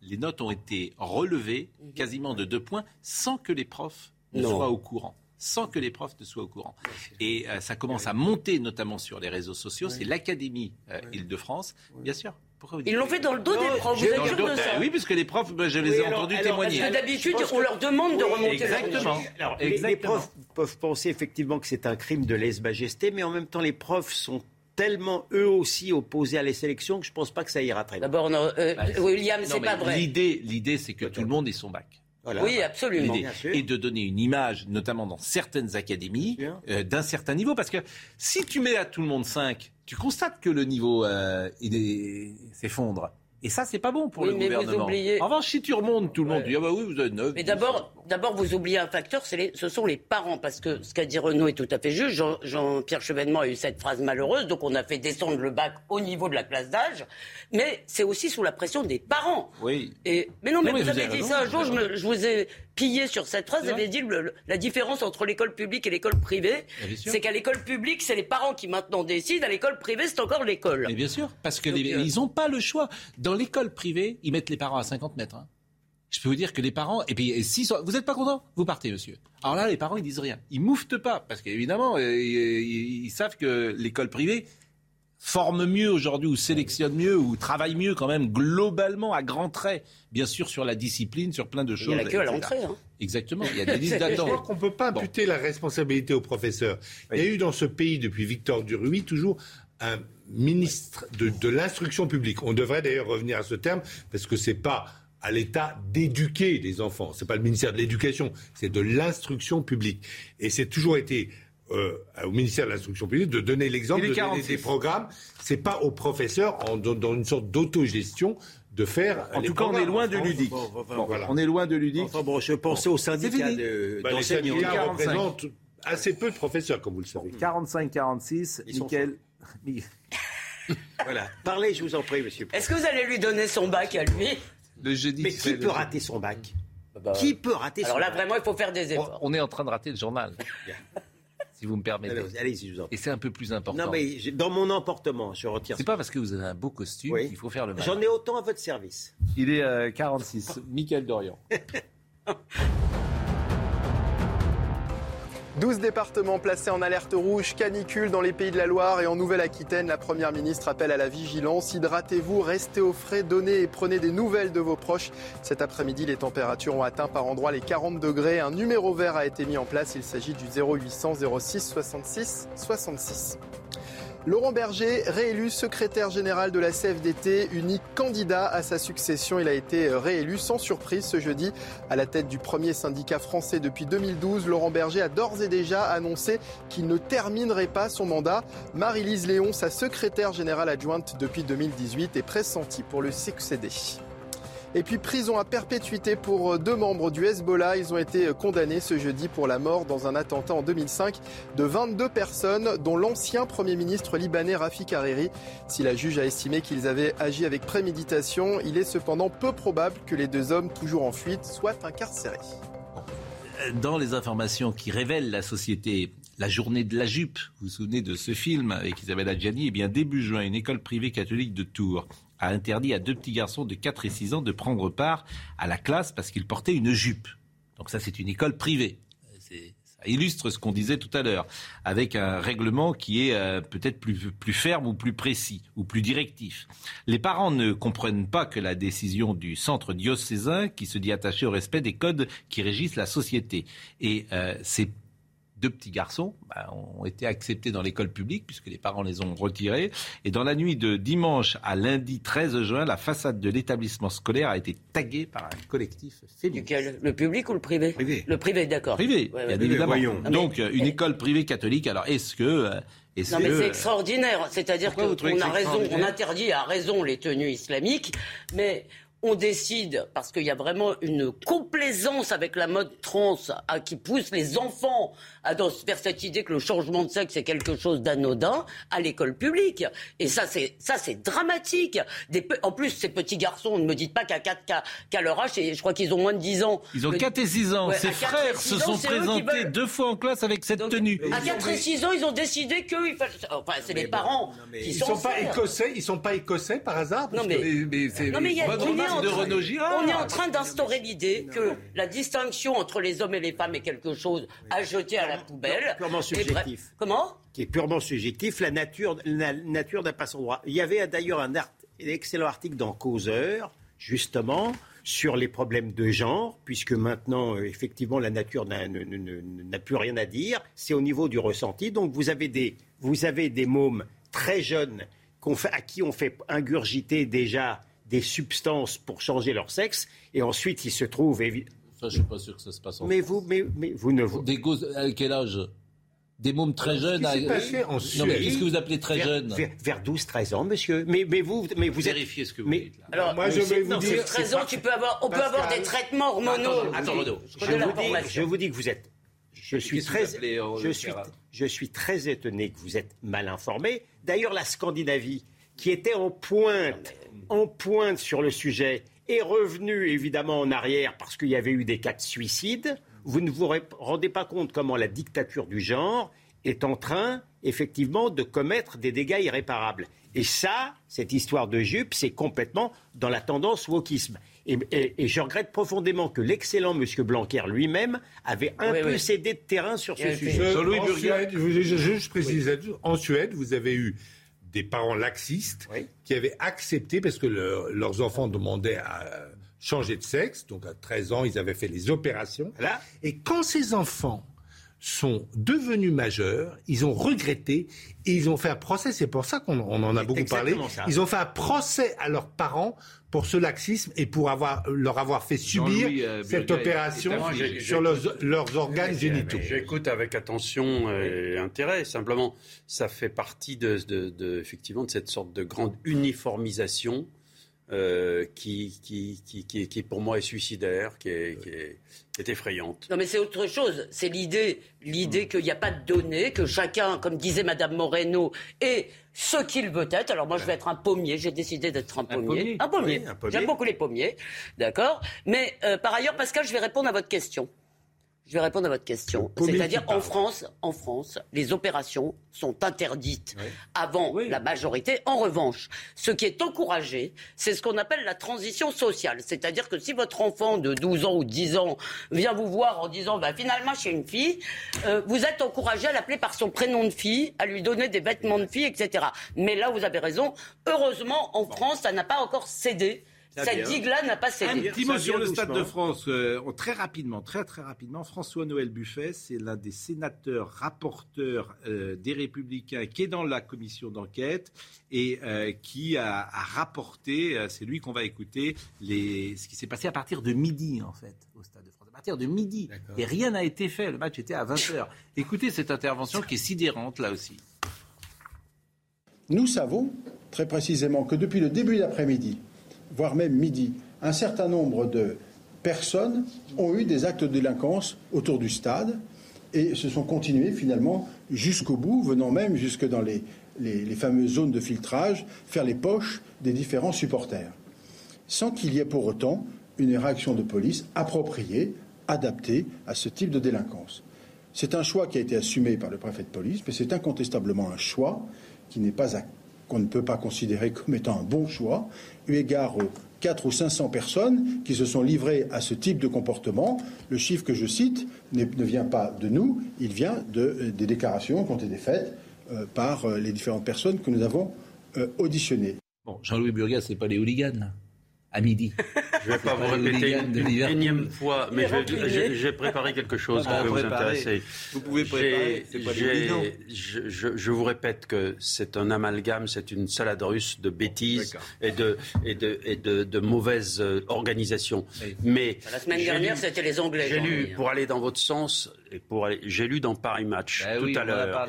les notes ont été relevées quasiment de deux points sans que les profs ne Non. soient au courant. Sans que les profs ne soient au courant. Et euh, ça commence à monter, notamment sur les réseaux sociaux. C'est l'Académie euh, Île-de-France, bien sûr. Pourquoi vous Ils l'ont fait dans le dos des profs, vous êtes sûr de ça Oui, parce que les profs, ben, je les Oui, ai alors- entendus alors, témoigner. Parce que d'habitude, on leur demande de remonter exactement. Alors, les- les, Exactement. profs peuvent penser effectivement que c'est un crime de lèse-majesté, mais en même temps, les profs sont tellement eux aussi opposés à les sélections que je pense pas que ça ira très loin. D'abord, euh, William, Non, c'est pas vrai. L'idée, l'idée, c'est que tout le monde ait son bac. Voilà. Oui, absolument. Bien. Et de donner une image, notamment dans certaines académies, euh, d'un certain niveau. Parce que si tu mets à tout le monde 5, tu constates que le niveau euh, s'effondre. Et ça, c'est pas bon pour Oui, le mais vous gouvernement. oubliez- En revanche, si tu remontes, tout le monde Ouais. dit Ah bah oui, vous êtes 9. Mais d'abord, d'abord, vous oubliez un facteur, les- ce sont les parents, parce que ce qu'a dit Renaud est tout à fait juste. Jean- Jean-Pierre Chevènement a eu cette phrase malheureuse, donc on a fait descendre le bac au niveau de la classe d'âge, mais c'est aussi sous la pression des parents. Oui. Et, mais non, mais Non, mais vous avez avez dit raison, ça un jour, je, avez me- je vous ai pillé sur cette phrase, vous avez dit le- la différence entre l'école publique et l'école privée, c'est qu'à l'école publique, c'est les parents qui maintenant décident, à l'école privée, c'est encore l'école. Mais bien sûr, parce que Donc, les- euh, ils n'ont pas le choix. Dans l'école privée, ils mettent les parents à 50 mètres. hein. Je peux vous dire que les parents, et puis et si vous n'êtes pas content, vous partez, monsieur. Alors là, les parents, ils disent rien. Ils mouftent pas, parce qu'évidemment, euh, ils, ils savent que l'école privée forme mieux aujourd'hui, ou sélectionne mieux, ou travaille mieux quand même globalement à grands traits. Bien sûr, sur la discipline, sur plein de Il choses. y a la queue à l'entrée. hein. Exactement, il y a des listes Je d'attente. crois qu'on ne peut pas imputer la responsabilité aux professeurs. Il y a eu dans ce pays, depuis Victor Duruy, toujours un ministre de, de l'instruction publique. On devrait d'ailleurs revenir à ce terme, parce que c'est pas à l'État d'éduquer les enfants. C'est pas le ministère de l'Éducation, c'est de l'instruction publique. Et c'est toujours été euh, au ministère de l'instruction publique de donner l'exemple, de donner 46. des programmes. C'est pas aux professeurs, en- dans, une sorte d'autogestion, de faire. En les tout cas, on est loin de ludique. bon, bon, bon, Bon, voilà. On est loin de ludique. Enfin bon, je pensais au syndicat fini. de- Bah, les d'enseignants. syndicats 45. représentent assez peu de professeurs, comme vous le savez. 45-46, Ils sont Mickaël. Voilà. Parlez, je vous en prie, monsieur. Est-ce que vous allez lui donner son bac à lui? Le jeudi. Mais qui fais peut le- rater son bac? Bah, Qui peut rater Alors son là, bac? vraiment, il faut faire des efforts. on est en train de rater le journal. si vous me permettez. Allez, Allez-y, je vous en prie. Et c'est un peu plus important. Non, mais dans mon emportement, je retire C'est pas parce que vous avez un beau costume Oui. qu'il faut faire le mal. J'en ai autant à votre service. Il est euh, 46. Michael Dorian. 12 départements placés en alerte rouge, canicule dans les pays de la Loire et en Nouvelle-Aquitaine. La Première ministre appelle à la vigilance. Hydratez-vous, restez au frais, donnez et prenez des nouvelles de vos proches. Cet après-midi, les températures ont atteint par endroits les 40 degrés. Un numéro vert a été mis en place. Il s'agit du 0800 06 66 66. Laurent Berger, réélu secrétaire général de la CFDT, unique candidat à sa succession. Il a été réélu sans surprise ce jeudi à la tête du premier syndicat français depuis 2012. Laurent Berger a d'ores et déjà annoncé qu'il ne terminerait pas son mandat. Marie-Lise Léon, sa secrétaire générale adjointe depuis 2018, est pressentie pour le succéder. Et puis prison à perpétuité pour deux membres du Hezbollah. Ils ont été condamnés ce jeudi pour la mort dans un attentat en 2005 de 22 personnes, dont l'ancien Premier ministre libanais Rafik Hariri. Si la juge a estimé qu'ils avaient agi avec préméditation, il est cependant peu probable que les deux hommes toujours en fuite soient incarcérés. Dans les informations qui révèlent la société, la journée de la jupe, vous vous souvenez de ce film avec Isabelle Adjani Eh bien, début juin, une école privée catholique de Tours a interdit à deux petits garçons de 4 et 6 ans de prendre part à la classe parce qu'ils portaient une jupe. Donc ça, c'est une école privée. Ça illustre ce qu'on disait tout à l'heure, avec un règlement qui est euh, peut-être plus, plus ferme ou plus précis ou plus directif. Les parents ne comprennent pas que la décision du centre diocésain, qui se dit attaché au respect des codes qui régissent la société, et euh, c'est deux petits garçons bah, ont été acceptés dans l'école publique puisque les parents les ont retirés. Et dans la nuit de dimanche à lundi 13 juin, la façade de l'établissement scolaire a été taguée par un collectif féministe. Le public ou le privé? Privé. Le privé, d'accord. Privé, Ouais, bien ouais. évidemment. Donc une école privée catholique. Alors est-ce que euh, Non mais c'est euh, extraordinaire, c'est-à-dire qu'on a raison, on interdit à raison les tenues islamiques, mais on décide, parce qu'il y a vraiment une complaisance avec la mode trans à- qui pousse les enfants à dans- vers cette idée que le changement de sexe est quelque chose d'anodin à l'école publique. Et ça, c'est ça, c'est dramatique. Des en plus, ces petits garçons, ne me dites pas qu'à quatre- qu'à qu'à leur âge, et je crois qu'ils ont moins de 10 ans. Ils ont Le- 4 et 6 ans. Ouais, Ses frères six se sont présentés veulent- deux fois en classe avec cette tenue. À 4 et 6 ans, ils ont décidé fallait. Enfin, c'est les parents qui Ils sont. sont pas écossais, ils sont pas écossais par hasard parce Non mais, que- non mais il y a- Bonne on, est en de train, Renaud Girard. on est en train d'instaurer l'idée que la distinction entre les hommes et les femmes est quelque chose à jeter à la poubelle. Purement subjectif. Comment? Qui est purement subjectif. La nature, la nature n'a pas son droit. Il y avait d'ailleurs un, art- un excellent article dans Causeur, justement, sur les problèmes de genre, puisque maintenant, euh, effectivement, la nature n'a plus rien à dire. C'est au niveau du ressenti. Donc, vous avez des, vous avez des mômes très jeunes fait- à qui on fait ingurgiter déjà des substances pour changer leur sexe, et ensuite ils se trouvent évi- Ça, je suis pas sûr que ça se passe en mais vous, mais, mais vous ne vous. Des gosses, à quel âge? Des mômes très jeunes. s'est à- passé en non, mais Suède qu'est-ce que vous appelez très vers, jeune vers, vers 12-13 ans, monsieur. Mais, mais vous, mais vous êtes- Vérifiez ce que vous mais- dites. là. Alors, Moi, je vais vous non, dire, c'est 13 ans, tu peux avoir, on peut avoir des traitements hormonaux. Attends, Renaud. Je Je je vous dis que vous êtes. Je suis, Qu'est-ce très, euh, je, suis, je suis très étonné que vous êtes mal informé. D'ailleurs, la Scandinavie, qui était en pointe, en pointe sur le sujet, est revenue évidemment en arrière parce qu'il y avait eu des cas de suicide. Vous ne vous rendez pas compte comment la dictature du genre est en train, effectivement, de commettre des dégâts irréparables. Et ça, cette histoire de jupe, c'est complètement dans la tendance wokisme. Et, et- et je regrette profondément que l'excellent M. Blanquer lui-même avait un Oui, peu oui. cédé de terrain sur ce Et sujet. Je- Jean-Louis en Burguet. Suède, je, je- je- je précise là-dessus. en Suède, vous avez eu des parents laxistes Oui. qui avaient accepté, parce que le- leurs enfants demandaient à euh, changer de sexe, donc à 13 ans, ils avaient fait les opérations. Voilà. Et quand ces enfants sont devenus majeurs, ils ont regretté et ils ont fait un procès. C'est pour ça qu'on on en a beaucoup parlé. ça. Ils ont fait un procès à leurs parents pour ce laxisme et pour avoir, leur avoir fait subir euh, cette opération est affligé. sur leurs, leurs organes génitaux. J'écoute avec attention et intérêt. Simplement, ça fait partie de, de- de- effectivement de cette sorte de grande uniformisation euh, qui, qui, qui, qui, qui, pour moi est suicidaire, qui est, qui est, qui est effrayante. Non, mais c'est autre chose. C'est l'idée, l'idée qu'il n'y a pas de données, que chacun, comme disait Madame Moreno, est ce qu'il veut être. Alors moi, je vais être un pommier. J'ai décidé d'être un pommier. pommier. Un pommier. Oui, un pommier. J'aime beaucoup les pommiers. D'accord? Mais euh, par ailleurs, Pascal, je vais répondre à votre question. Je vais répondre à votre question. C'est-à-dire en France, en France, les opérations sont interdites avant la majorité. En revanche, ce qui est encouragé, c'est ce qu'on appelle la transition sociale. C'est-à-dire que si votre enfant de 12 ans ou 10 ans vient vous voir en disant bah, finalement je suis une fille, euh, vous êtes encouragé à l'appeler par son prénom de fille, à lui donner des vêtements de fille, etc. Mais là, vous avez raison. Heureusement, en France, ça n'a pas encore cédé. Cette digue-là n'a pas Un cédé. petit Ça mot sur le Stade de France. Euh, très rapidement, très très rapidement. François-Noël Buffet, c'est l'un des sénateurs rapporteurs euh, des Républicains qui est dans la commission d'enquête et euh, qui a, a rapporté, euh, c'est lui qu'on va écouter, les, ce qui s'est passé à partir de midi en fait au Stade de France. À partir de midi. Et rien n'a été fait. Le match était à 20h. Écoutez cette intervention qui est sidérante là aussi. Nous savons très précisément que depuis le début d'après-midi, voire même midi, un certain nombre de personnes ont eu des actes de délinquance autour du stade et se sont continués finalement jusqu'au bout, venant même jusque dans les, fameuses zones de filtrage, faire les poches des différents supporters, sans qu'il y ait pour autant une réaction de police appropriée, adaptée à ce type de délinquance. C'est un choix qui a été assumé par le préfet de police, mais c'est incontestablement un choix qui n'est pas qu'on ne peut pas considérer comme étant un bon choix, eu égard aux 4 ou 500 personnes qui se sont livrées à ce type de comportement. Le chiffre que je cite ne vient pas de nous, il vient de, des déclarations qui ont été faites par les différentes personnes que nous avons auditionnées. Bon, Jean-Louis Burgas, c'est pas les hooligans à midi. Je ne vais pas vous répéter une énième fois, mais j'ai préparé quelque chose qui peut vous intéresser. Vous pouvez préparer, pas je, je, je, vous répète que c'est un amalgame, c'est une salade russe de bêtises et de, et de, et de, de mauvaise euh. Mais La semaine dernière, c'était les Anglais. J'ai lu, pour aller dans votre sens, et pour aller, j'ai lu dans Paris Match Ben tout oui, à l'heure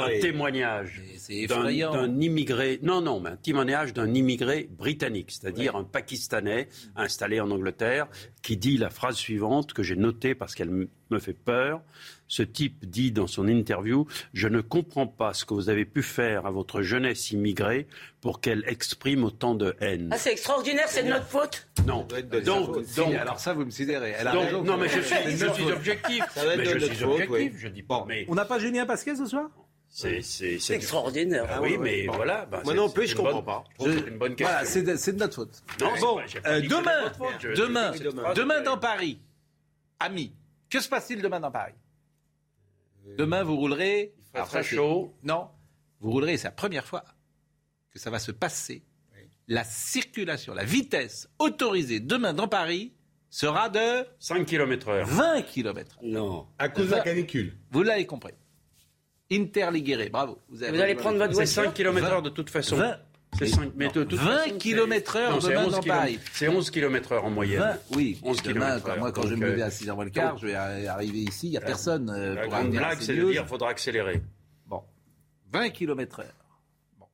un témoignage d'un immigré, non, non, mais un témoignage d'un immigré britannique, c'est-à-dire un Pakistanais installé en Angleterre, qui dit la phrase suivante que j'ai notée parce qu'elle me fait peur. Ce type dit dans son interview Je ne comprends pas ce que vous avez pu faire à votre jeunesse immigrée pour qu'elle exprime autant de haine. Ah, c'est extraordinaire, c'est de notre faute. Non. Donc, Donc, si, donc, alors ça, vous me sidérez. Elle a donc- raison. non, mais je suis, je objectif. Ça va être Mais de je notre suis faute, objectif. oui. Je dis pas, mais On n'a pas Julien Pasquet ce soir? C'est extraordinaire. Ah oui, mais voilà. bah, Moi c'est- non plus, je comprends bonne- pas. Je une bonne question. Voilà, c'est de, notre faute. Non, bon, euh, demain, votre faute. Je- demain, demain. demain dans Paris, amis, que se passe-t-il demain dans Paris? Demain, vous roulerez. fera alors très chaud. Non, vous roulerez. C'est la première fois que ça va se passer. La circulation, la vitesse autorisée demain dans Paris sera de 5 km heure. 20 km. Non. À cause de la canicule. Vous l'avez compris. Interliguéré, bravo. Vous allez prendre votre C'est voiture 5 km heure de toute façon. 20, C'est 5 mais de toute 20 façon, c'est- km heure Non, demain 11 dans kilomètres. Paris. C'est 11 km heure en moyenne. 20, oui, 11 demain, kilomètres quand- heure. moi quand je vais Donc, me lever euh, à 6h moins le quart, je vais arri- arriver ici, il n'y a personne euh, La pour grande blague, c'est de dire faudra accélérer. Bon, 20 km heure. Bon.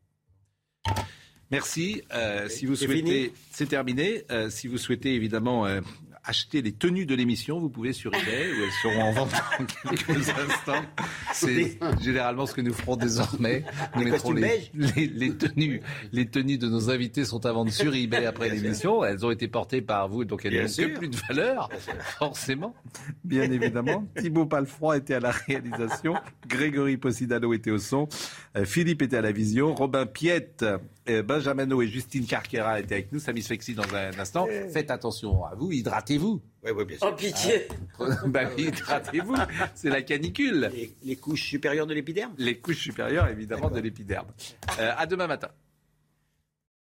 Merci. Euh, si vous c'est souhaitez, fini c'est terminé. Euh, si vous souhaitez évidemment euh, acheter les tenues de l'émission, vous pouvez sur eBay où elles seront en vente dans quelques instants. C'est généralement ce que nous ferons désormais. Nous Les mettrons les, beiges les, les tenues, les tenues de nos invités sont à vendre sur eBay après l'émission. Elles ont été portées par vous, donc elles n'ont plus de valeur, forcément. Bien évidemment. Thibaut Palfroy était à la réalisation. Grégory Possidano était au son. Euh, Philippe était à la vision. Robin Piette, Benjamin No et Justine Carquera étaient avec nous. Samy Sfexi dans un instant. Faites attention à vous, hydratez-vous. Oui, oui, bien sûr. Oh, pitié. bah oui, hydratez-vous. C'est la canicule. Les, les couches supérieures de l'épiderme? Les couches supérieures, évidemment, de l'épiderme. Euh, à demain matin.